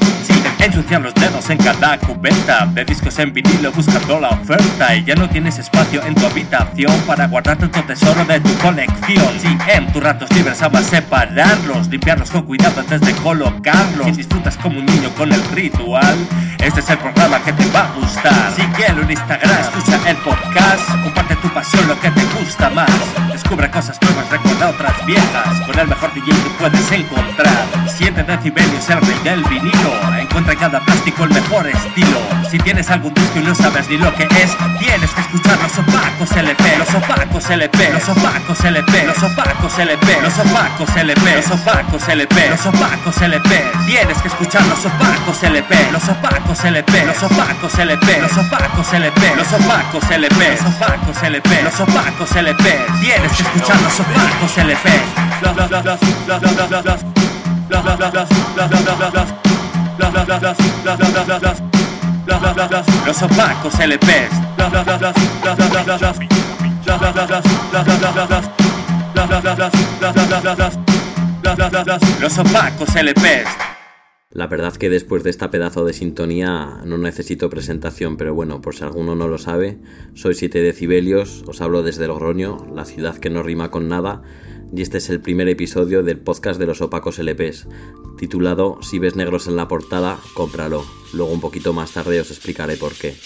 Sí. Ensuciar los dedos en cada cubeta de discos en vinilo buscando la oferta y ya no tienes espacio en tu habitación para guardar tu tesoro de tu colección. Si en tus ratos libres amas separarlos, limpiarlos con cuidado antes de colocarlos. Si disfrutas como un niño con el ritual, este es el programa que te va a gustar. Síguelo en Instagram, escucha el podcast, comparte tu pasión, lo que te gusta más. Descubre cosas nuevas, recuerda otras viejas. Con el mejor DJ que puedes encontrar. 7 decibelios, el rey del vinilo. Encuentra cada plástico el mejor estilo. Si tienes algún disco y no sabes ni lo que es, tienes que escuchar los opacos LP, los opacos LP, los opacos LP, los opacos LP, los opacos LP, los opacos LP, los opacos LP. Tienes que escuchar los opacos LP, los opacos LP, los opacos LP, los opacos LP, los opacos LP, los opacos LP, los opacos LP. Tienes que escuchar los opacos LP. Los los los los los los los los los los los los los los los opacos LPs. Los opacos LPs. La verdad que después de esta pedazo de sintonía no necesito presentación, pero bueno, por si alguno no lo sabe, soy 7 decibelios, os hablo desde Logroño, la ciudad que no rima con nada, y este es el primer episodio del podcast de los opacos LPs, titulado Si ves negros en la portada, cómpralo. Luego un poquito más tarde os explicaré por qué.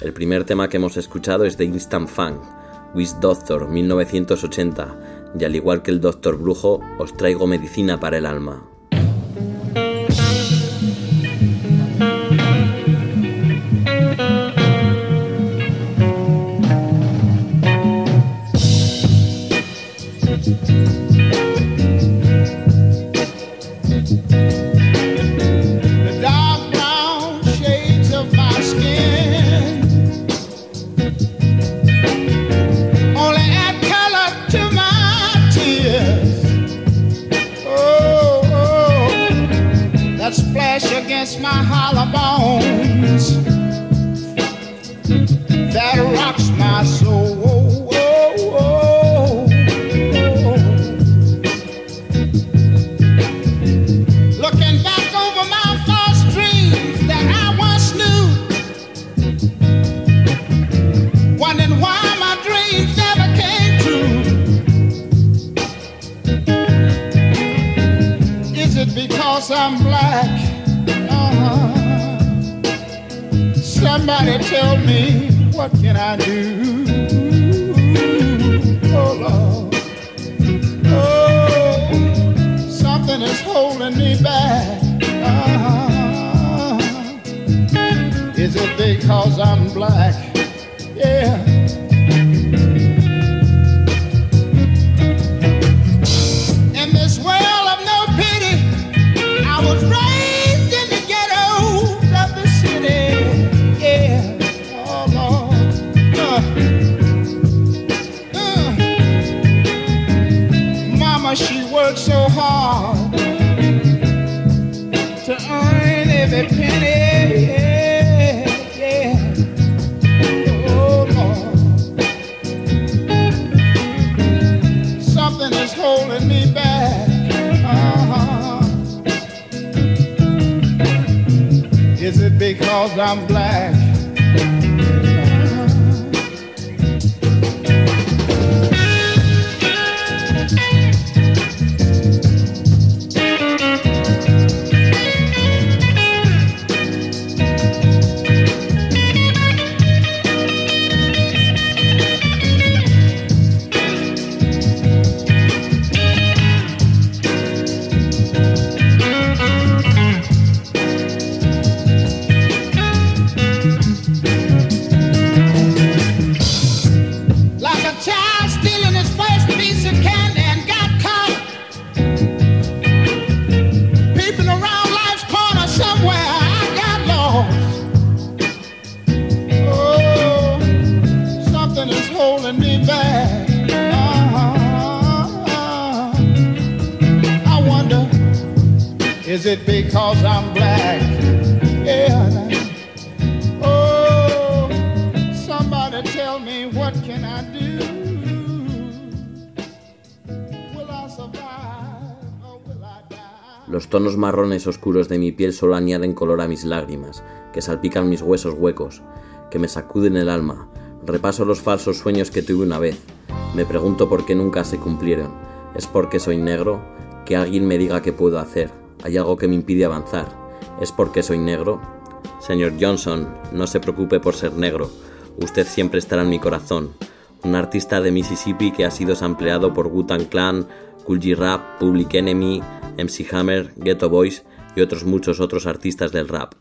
El primer tema que hemos escuchado es de Instant Funk, Wish Doctor 1980, y al igual que el Doctor Brujo, os traigo medicina para el alma. Oh, Lord. Oh, something is holding me back. Is it because I'm black? Yeah. Los tonos marrones oscuros de mi piel solo añaden color a mis lágrimas, que salpican mis huesos huecos, que me sacuden el alma. Repaso los falsos sueños que tuve una vez. Me pregunto por qué nunca se cumplieron. ¿Es porque soy negro? Que alguien me diga qué puedo hacer. ¿Hay algo que me impide avanzar? ¿Es porque soy negro? Señor Johnson, no se preocupe por ser negro. Usted siempre estará en mi corazón. Un artista de Mississippi que ha sido sampleado por Wu-Tang Clan, Cool G Rap, Public Enemy, MC Hammer, Ghetto Boys y otros muchos otros artistas del rap.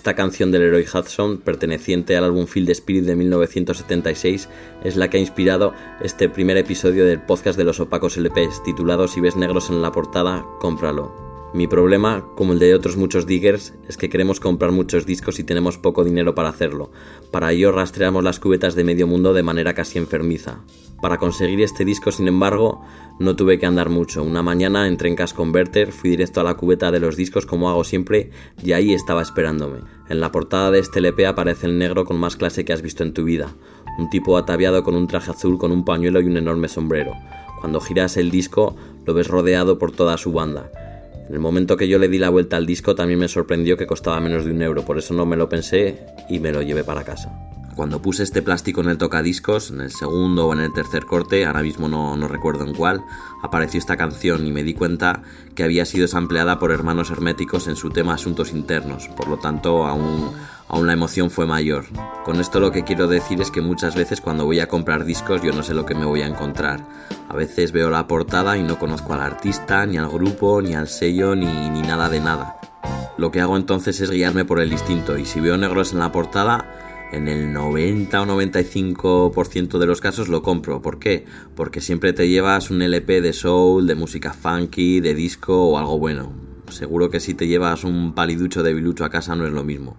Esta canción del Leroy Hudson, perteneciente al álbum Field Spirit de 1976, es la que ha inspirado este primer episodio del podcast de los opacos LPs, titulado Si ves negros en la portada, cómpralo. Mi problema, como el de otros muchos diggers, es que queremos comprar muchos discos y tenemos poco dinero para hacerlo. Para ello rastreamos las cubetas de medio mundo de manera casi enfermiza. Para conseguir este disco, sin embargo, no tuve que andar mucho. Una mañana entré en Cash Converter, fui directo a la cubeta de los discos como hago siempre y ahí estaba esperándome. En la portada de este LP aparece el negro con más clase que has visto en tu vida. Un tipo ataviado con un traje azul con un pañuelo y un enorme sombrero. Cuando giras el disco lo ves rodeado por toda su banda. En el momento que yo le di la vuelta al disco también me sorprendió que costaba menos de un euro, por eso no me lo pensé y me lo llevé para casa. Cuando puse este plástico en el tocadiscos, en el segundo o en el tercer corte, ahora mismo no, no, recuerdo en cuál, apareció esta canción y me di cuenta que había sido sampleada por hermanos herméticos en su tema Asuntos Internos, por lo tanto aún, aún la emoción fue mayor. Con esto lo que quiero decir es que muchas veces cuando voy a comprar discos yo no sé lo que me voy a encontrar. A veces veo la portada y no conozco al artista, ni al grupo, ni al sello, ni, ni nada de nada. Lo que hago entonces es guiarme por el instinto y si veo negros en la portada, en el 90 o 95% de los casos lo compro. ¿Por qué? Porque siempre te llevas un LP de soul, de música funky, de disco o algo bueno. Seguro que si te llevas un paliducho de bilucho a casa no es lo mismo.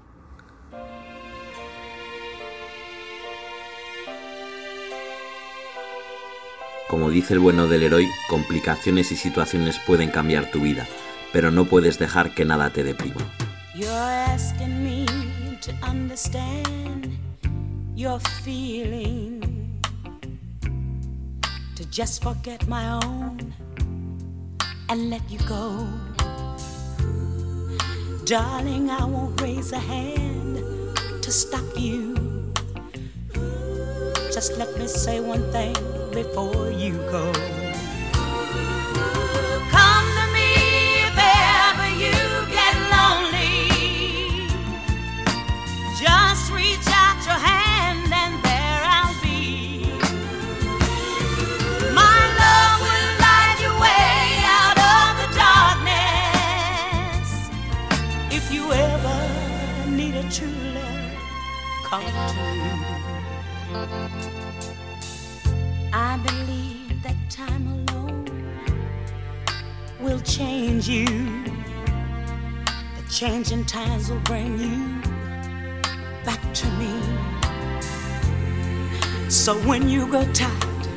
Como dice el bueno del héroe, complicaciones y situaciones pueden cambiar tu vida, pero no puedes dejar que nada te deprima. Your feeling, to just forget my own and let you go. Darling, I won't raise a hand to stop you. Just let me say one thing before you go. I believe that time alone will change you. The changing times will bring you back to me. So when you grow tired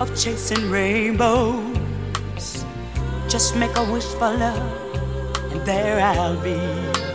of chasing rainbows, just make a wish for love, and there I'll be.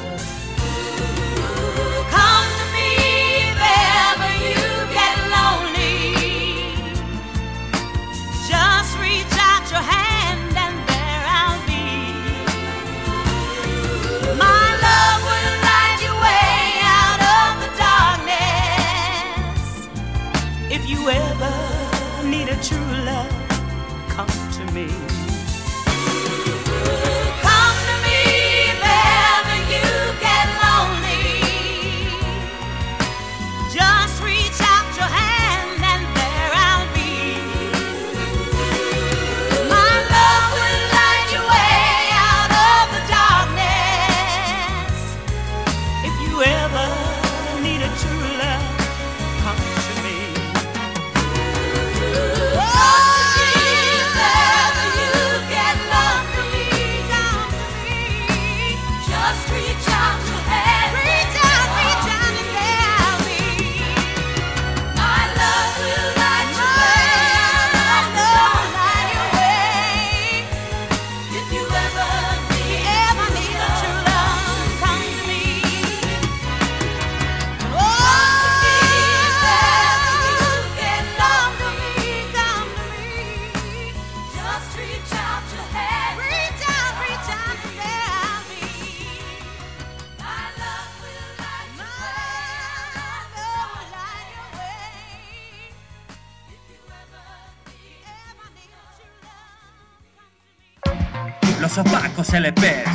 LPs.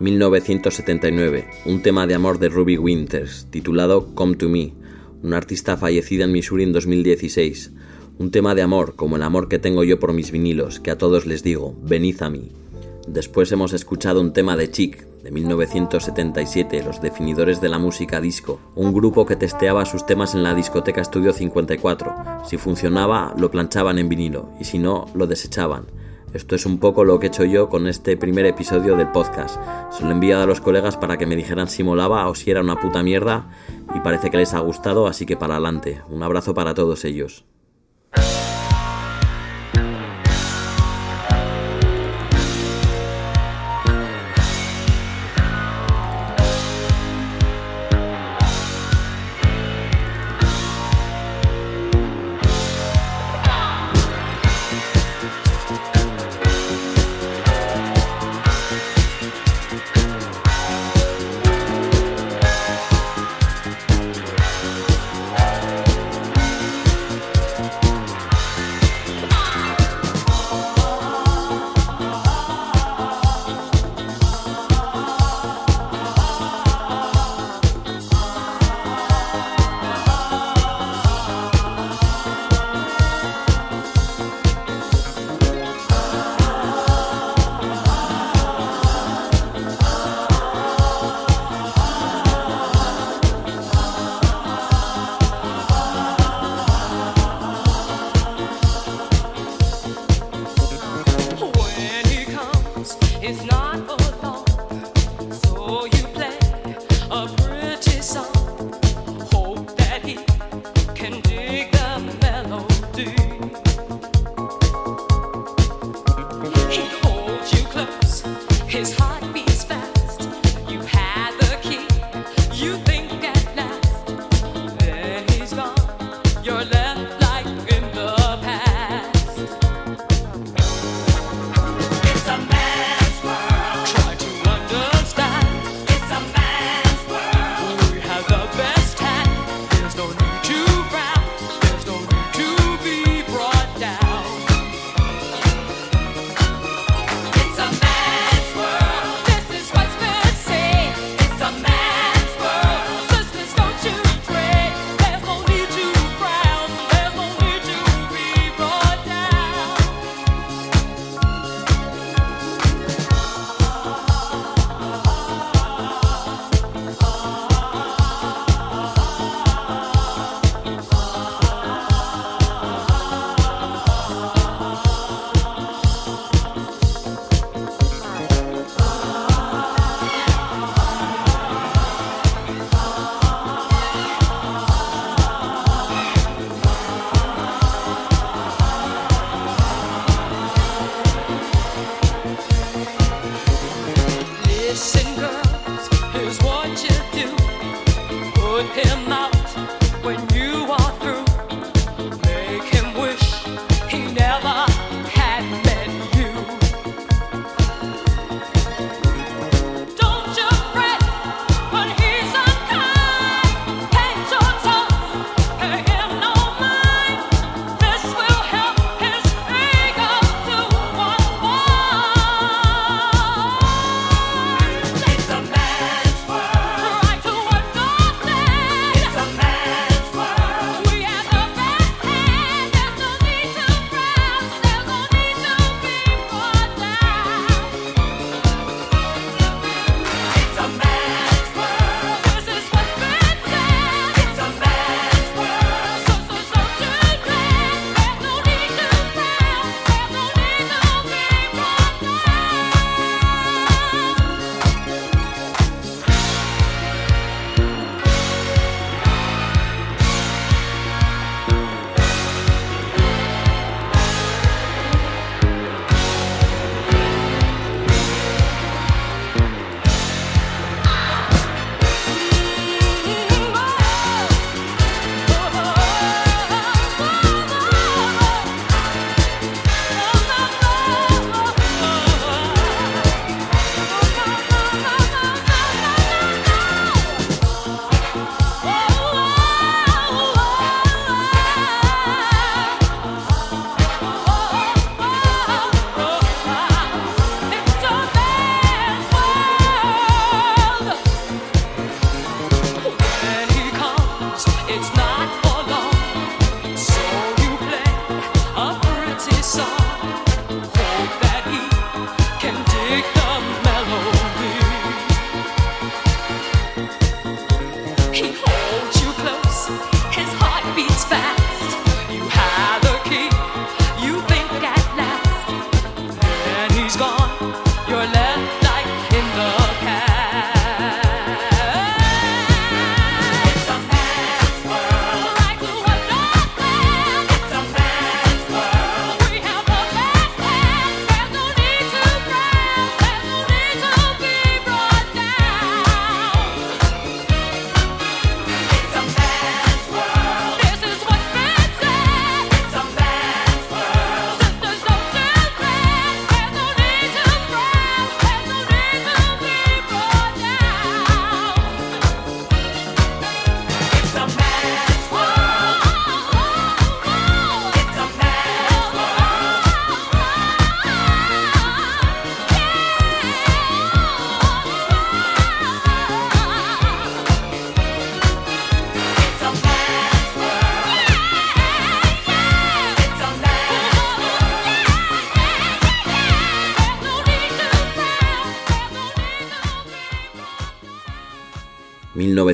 ...1979... un tema de amor de Ruby Winters, titulado Come to Me, una artista fallecida en Missouri en 2016. Un tema de amor, como el amor que tengo yo por mis vinilos, que a todos les digo, venid a mí. Después hemos escuchado un tema de Chic, de 1977, los definidores de la música disco, un grupo que testeaba sus temas en la discoteca Studio 54. Si funcionaba, lo planchaban en vinilo, y si no, lo desechaban. Esto es un poco lo que he hecho yo con este primer episodio del podcast. Se lo he enviado a los colegas para que me dijeran si molaba o si era una puta mierda, y parece que les ha gustado, así que para adelante. Un abrazo para todos ellos.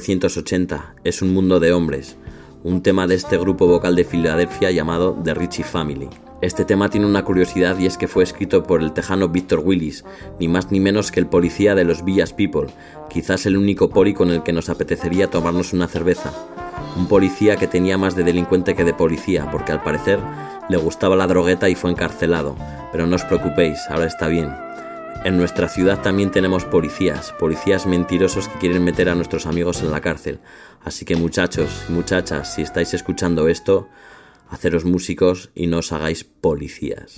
1980 es un mundo de hombres, un tema de este grupo vocal de Filadelfia llamado The Richie Family. Este tema tiene una curiosidad y es que fue escrito por el tejano Victor Willis, ni más ni menos que el policía de los Villas People, quizás el único poli con el que nos apetecería tomarnos una cerveza. Un policía que tenía más de delincuente que de policía, porque al parecer le gustaba la drogueta y fue encarcelado. Pero no os preocupéis, ahora está bien. En nuestra ciudad también tenemos policías, policías mentirosos que quieren meter a nuestros amigos en la cárcel. Así que muchachos y muchachas, si estáis escuchando esto, haceros músicos y no os hagáis policías.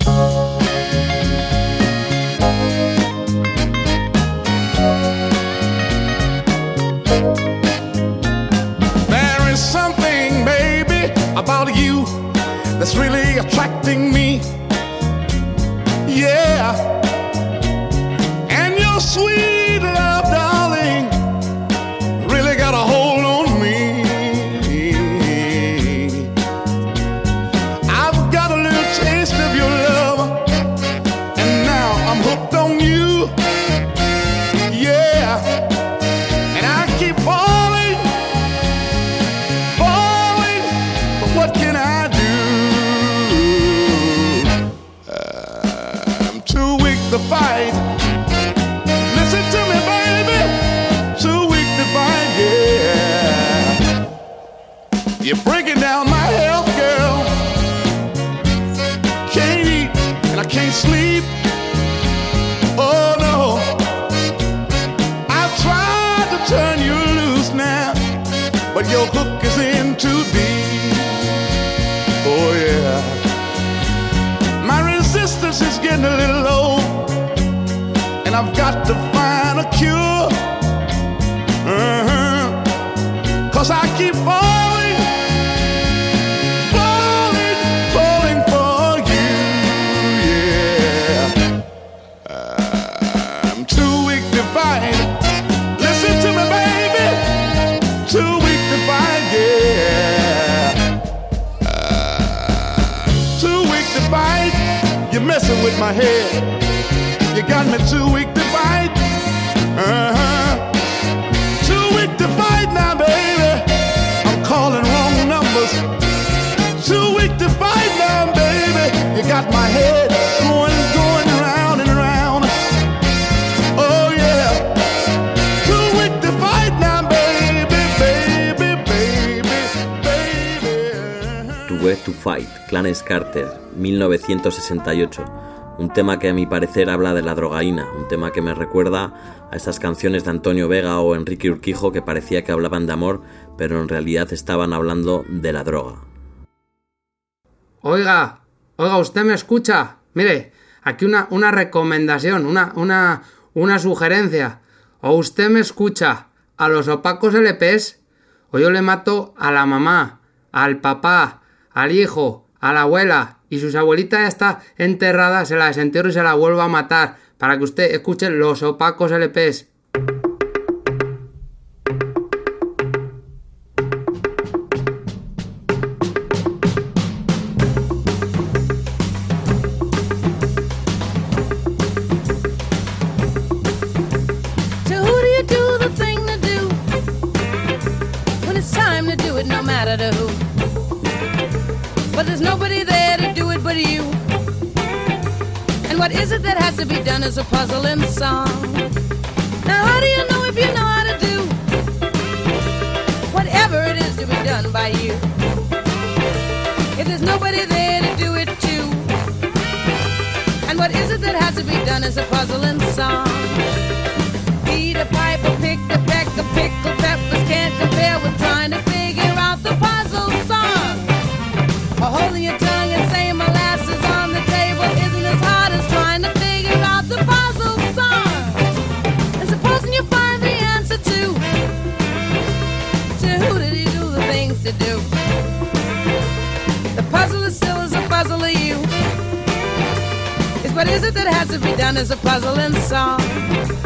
To fight, Clarence Carter, 1968. Un tema que a mi parecer habla de la drogaína, un tema que me recuerda a esas canciones de Antonio Vega o Enrique Urquijo que parecía que hablaban de amor, pero en realidad estaban hablando de la droga. Oiga, oiga, usted me escucha. Mire, aquí una, una recomendación, una, una, una sugerencia. O usted me escucha a los opacos LPs, o yo le mato a la mamá, al papá, al hijo, a la abuela y su abuelita ya está enterrada, se la desentierro y se la vuelvo a matar para que usted escuche los opacos LPs. Is a puzzling song. Now, how do you know if you know how to do whatever it is to be done by you? If there's nobody there to do it too. And what is it that has to be done is a puzzle in song. That has to be done as a puzzle in song?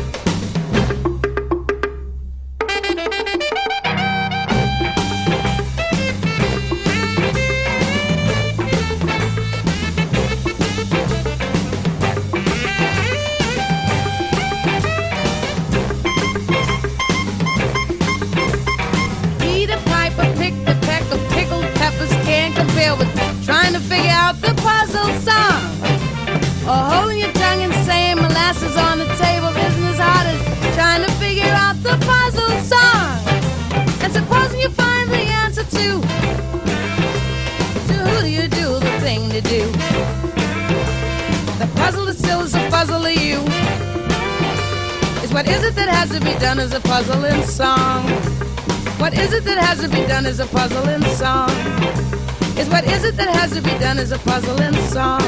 To do? The puzzle is still as a puzzle to you. Is what is it that has to be done as a puzzle in song? What is it that has to be done as a puzzle in song? Is what is it that has to be done as a puzzle in song?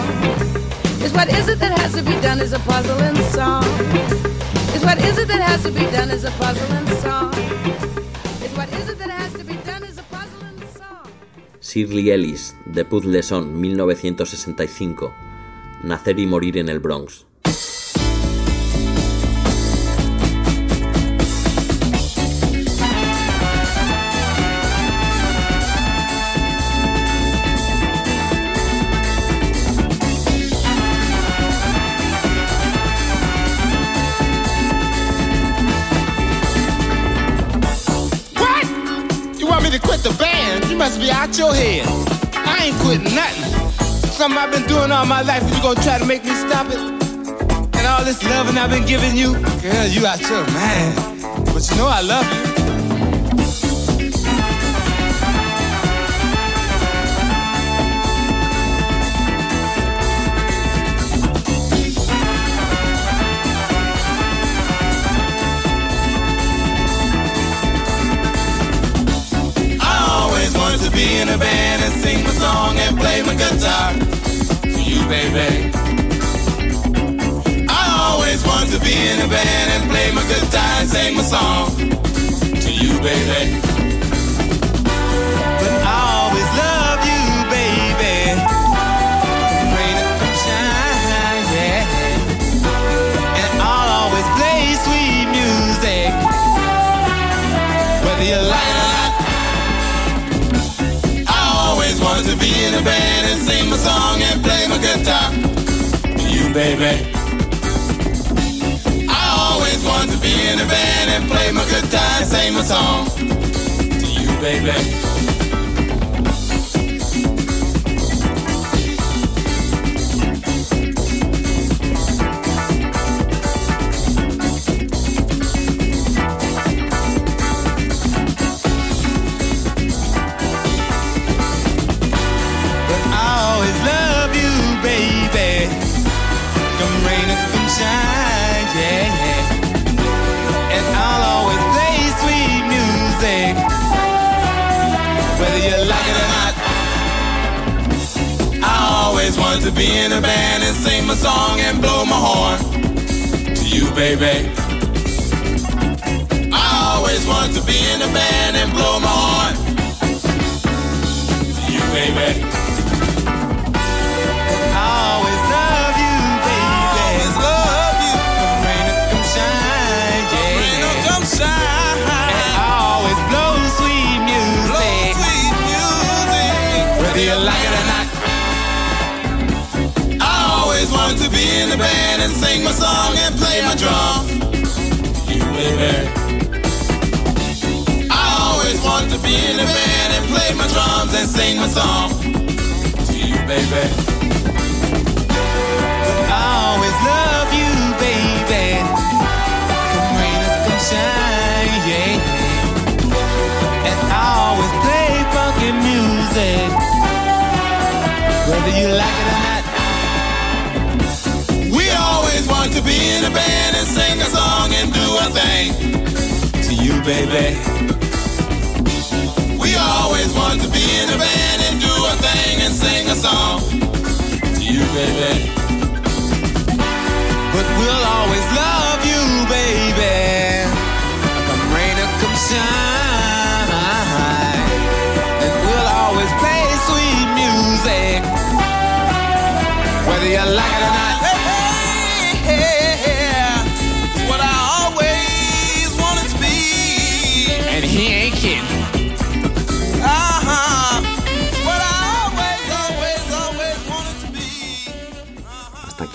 Is what is it that has to be done as a puzzle in song? Is what is it that has to be done as a puzzle in song? Shirley Ellis, de Puzzle Son, 1965. Nacer y morir en el Bronx. Your head. I ain't quitting nothing. Something I've been doing all my life, and you gonna try to make me stop it? And all this loving I've been giving you, girl, you out your mind. But you know I love you. Be in a band and sing my song and play my guitar for you, baby. I always wanted to be in a band and play my guitar and sing my song to you, baby. A band and sing my song and play my guitar you, baby. I always wanted to be in a band and play my guitar and sing my song to you, baby. You like it or not. I always wanted to be in a band and sing my song and blow my horn to you, baby. I always wanted to be in a band and blow my horn to you, baby. A band and sing my song and play my drum. You, baby. I always wanted to be in the band and play my drums and sing my song to you, baby. To be in a band and sing a song and do a thing to you, baby. We always want to be in a band and do a thing and sing a song to you, baby. But we'll always love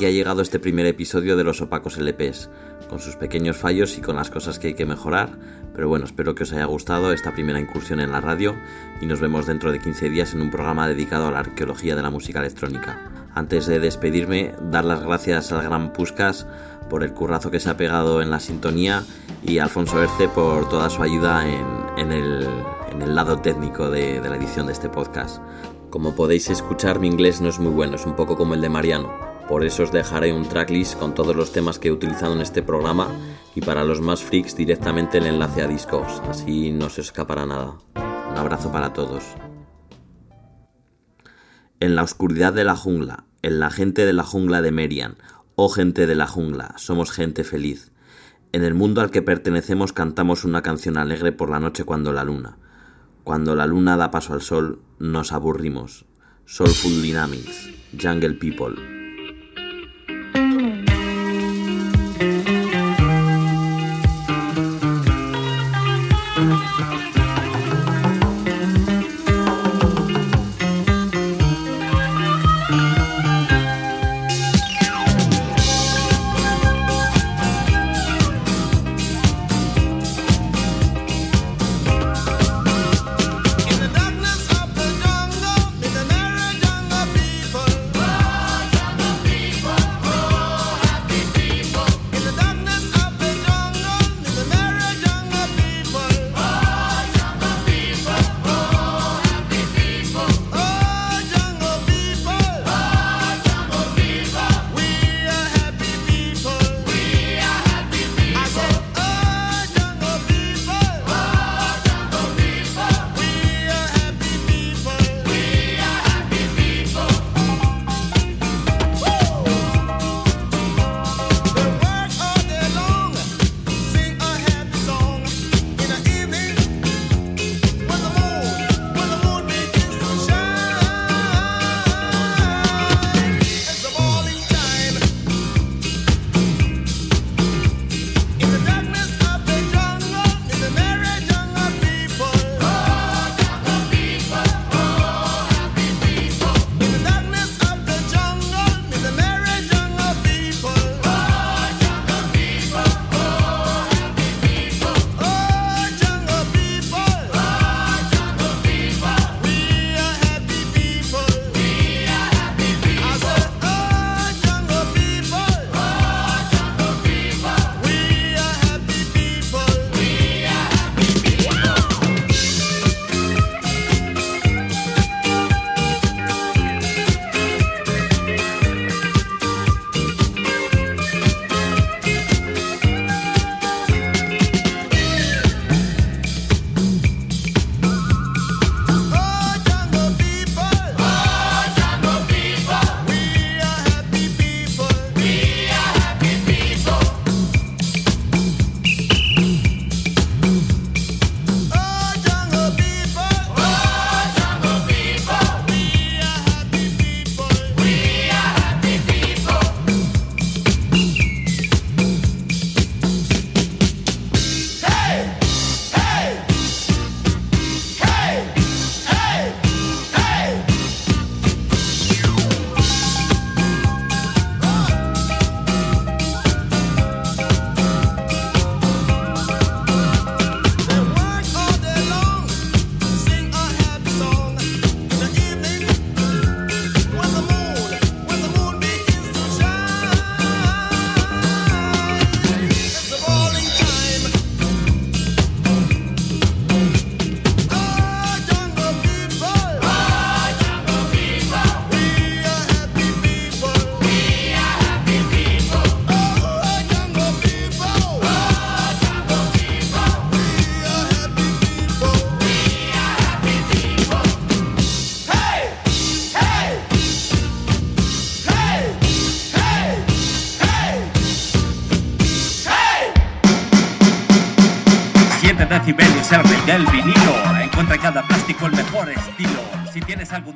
ha llegado este primer episodio de los opacos LPs, con sus pequeños fallos y con las cosas que hay que mejorar, pero bueno, espero que os haya gustado esta primera incursión en la radio y nos vemos dentro de 15 días en un programa dedicado a la arqueología de la música electrónica. Antes de despedirme, dar las gracias al gran Puscas por el currazo que se ha pegado en la sintonía y a Alfonso Erce por toda su ayuda en, el, lado técnico de la edición de este podcast. Como podéis escuchar, mi inglés no es muy bueno, es un poco como el de Mariano. Por eso os dejaré un tracklist con todos los temas que he utilizado en este programa y para los más freaks directamente el enlace a Discogs, así no se escapará nada. Un abrazo para todos. En la oscuridad de la jungla, en la gente de la jungla de Merian, oh gente de la jungla, somos gente feliz. En el mundo al que pertenecemos cantamos una canción alegre por la noche cuando la luna. Cuando la luna da paso al sol, nos aburrimos. Soulful Dynamics, Jungle People. Del vinilo. Encuentra en cada plástico el mejor estilo. Si tienes algún